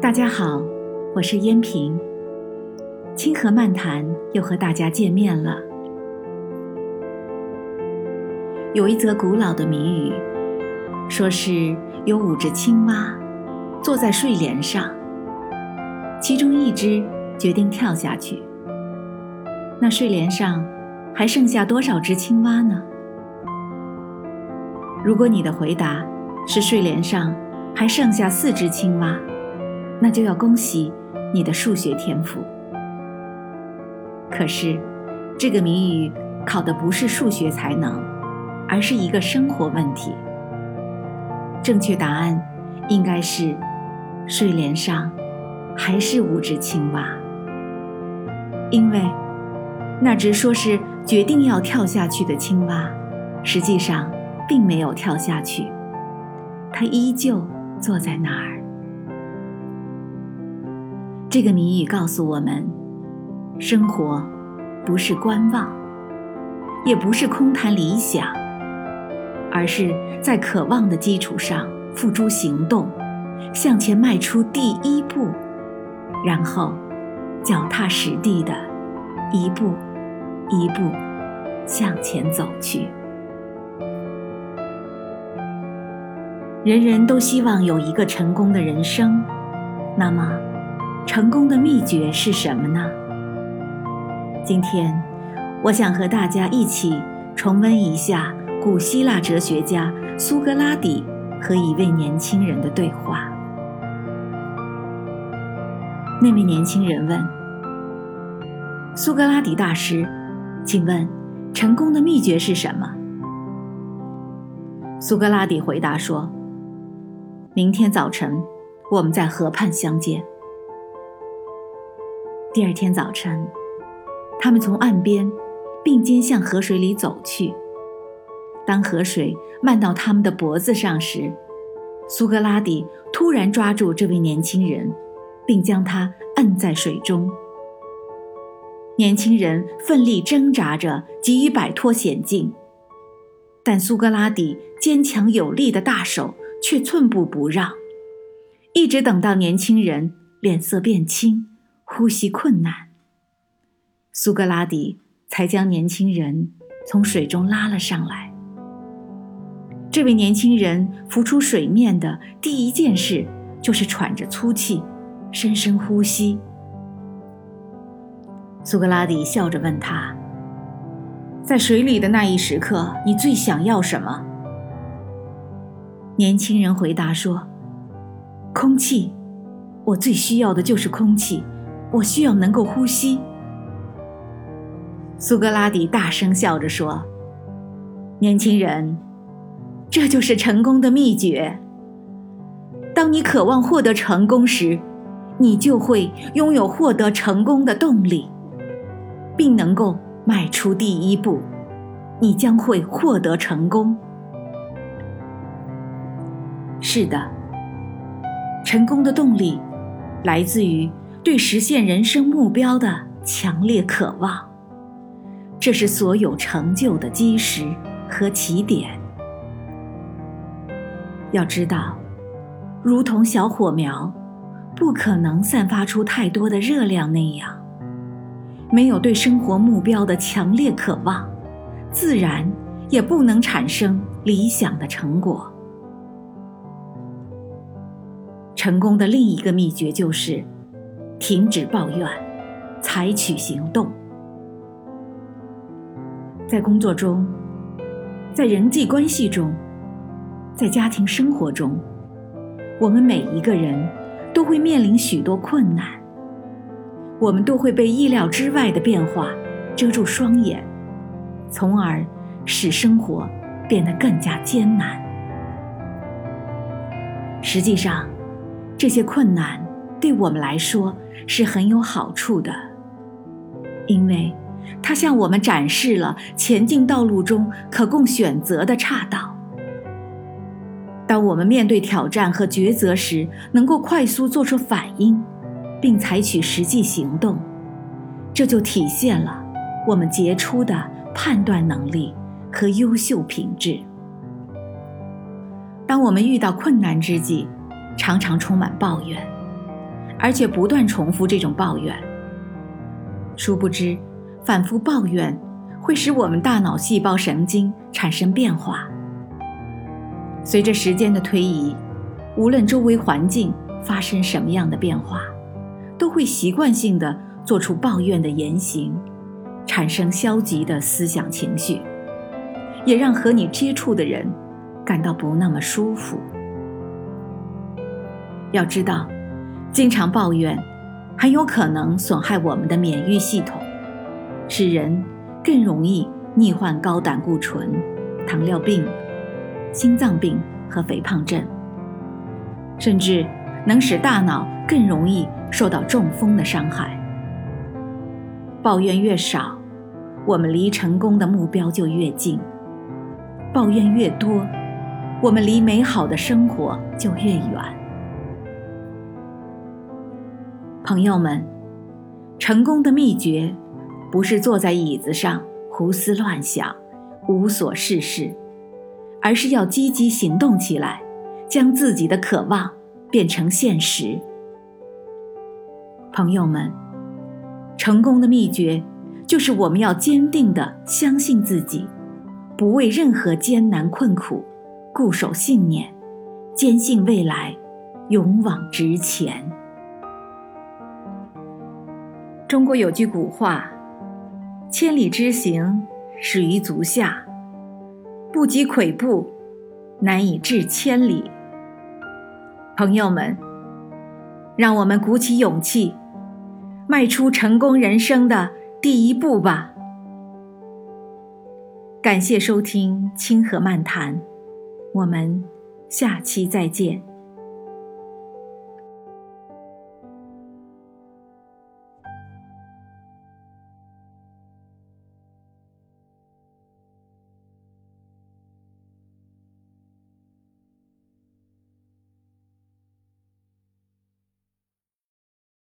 大家好，我是燕平。清河漫谈又和大家见面了。有一则古老的谜语，说是有五只青蛙坐在睡莲上，其中一只决定跳下去。那睡莲上还剩下多少只青蛙呢？如果你的回答是睡莲上还剩下四只青蛙，那就要恭喜你的数学天赋。可是，这个谜语考的不是数学才能，而是一个生活问题。正确答案应该是：睡莲上还是五只青蛙。因为那只说是决定要跳下去的青蛙，实际上并没有跳下去，它依旧坐在那儿。这个谜语告诉我们：生活不是观望，也不是空谈理想，而是在渴望的基础上付诸行动，向前迈出第一步，然后脚踏实地的一步一步向前走去。人人都希望有一个成功的人生，那么。成功的秘诀是什么呢？今天，我想和大家一起重温一下古希腊哲学家苏格拉底和一位年轻人的对话。那位年轻人问：“苏格拉底大师，请问，成功的秘诀是什么？”苏格拉底回答说：“明天早晨，我们在河畔相见。”第二天早晨，他们从岸边并肩向河水里走去。当河水漫到他们的脖子上时，苏格拉底突然抓住这位年轻人，并将他摁在水中。年轻人奋力挣扎着，急于摆脱险境，但苏格拉底坚强有力的大手却寸步不让，一直等到年轻人脸色变青。呼吸困难，苏格拉底才将年轻人从水中拉了上来。这位年轻人浮出水面的第一件事就是喘着粗气，深深呼吸。苏格拉底笑着问他：“在水里的那一时刻，你最想要什么？”年轻人回答说：“空气，我最需要的就是空气。”我需要能够呼吸。苏格拉底大声笑着说：“年轻人，这就是成功的秘诀。当你渴望获得成功时，你就会拥有获得成功的动力，并能够迈出第一步，你将会获得成功。是的，成功的动力来自于。”对实现人生目标的强烈渴望，这是所有成就的基石和起点。要知道，如同小火苗不可能散发出太多的热量那样，没有对生活目标的强烈渴望，自然也不能产生理想的成果。成功的另一个秘诀就是。停止抱怨，采取行动。在工作中，在人际关系中，在家庭生活中，我们每一个人都会面临许多困难。我们都会被意料之外的变化遮住双眼，从而使生活变得更加艰难。实际上，这些困难。对我们来说是很有好处的，因为它向我们展示了前进道路中可供选择的岔道。当我们面对挑战和抉择时，能够快速做出反应，并采取实际行动，这就体现了我们杰出的判断能力和优秀品质。当我们遇到困难之际，常常充满抱怨。而且不断重复这种抱怨。殊不知，反复抱怨会使我们大脑细胞神经产生变化。随着时间的推移，无论周围环境发生什么样的变化，都会习惯性的做出抱怨的言行，产生消极的思想情绪，也让和你接触的人感到不那么舒服。要知道，经常抱怨。很有可能损害我们的免疫系统，使人更容易罹患高胆固醇、糖尿病、心脏病和肥胖症，甚至能使大脑更容易受到中风的伤害。抱怨越少，我们离成功的目标就越近；抱怨越多，我们离美好的生活就越远。朋友们，成功的秘诀不是坐在椅子上胡思乱想、无所事事，而是要积极行动起来，将自己的渴望变成现实。朋友们，成功的秘诀就是我们要坚定的相信自己，不为任何艰难困苦，固守信念，坚信未来，勇往直前。中国有句古话：“千里之行，始于足下；不积跬步，难以至千里。”朋友们，让我们鼓起勇气，迈出成功人生的第一步吧。感谢收听《清河漫谈》，我们下期再见。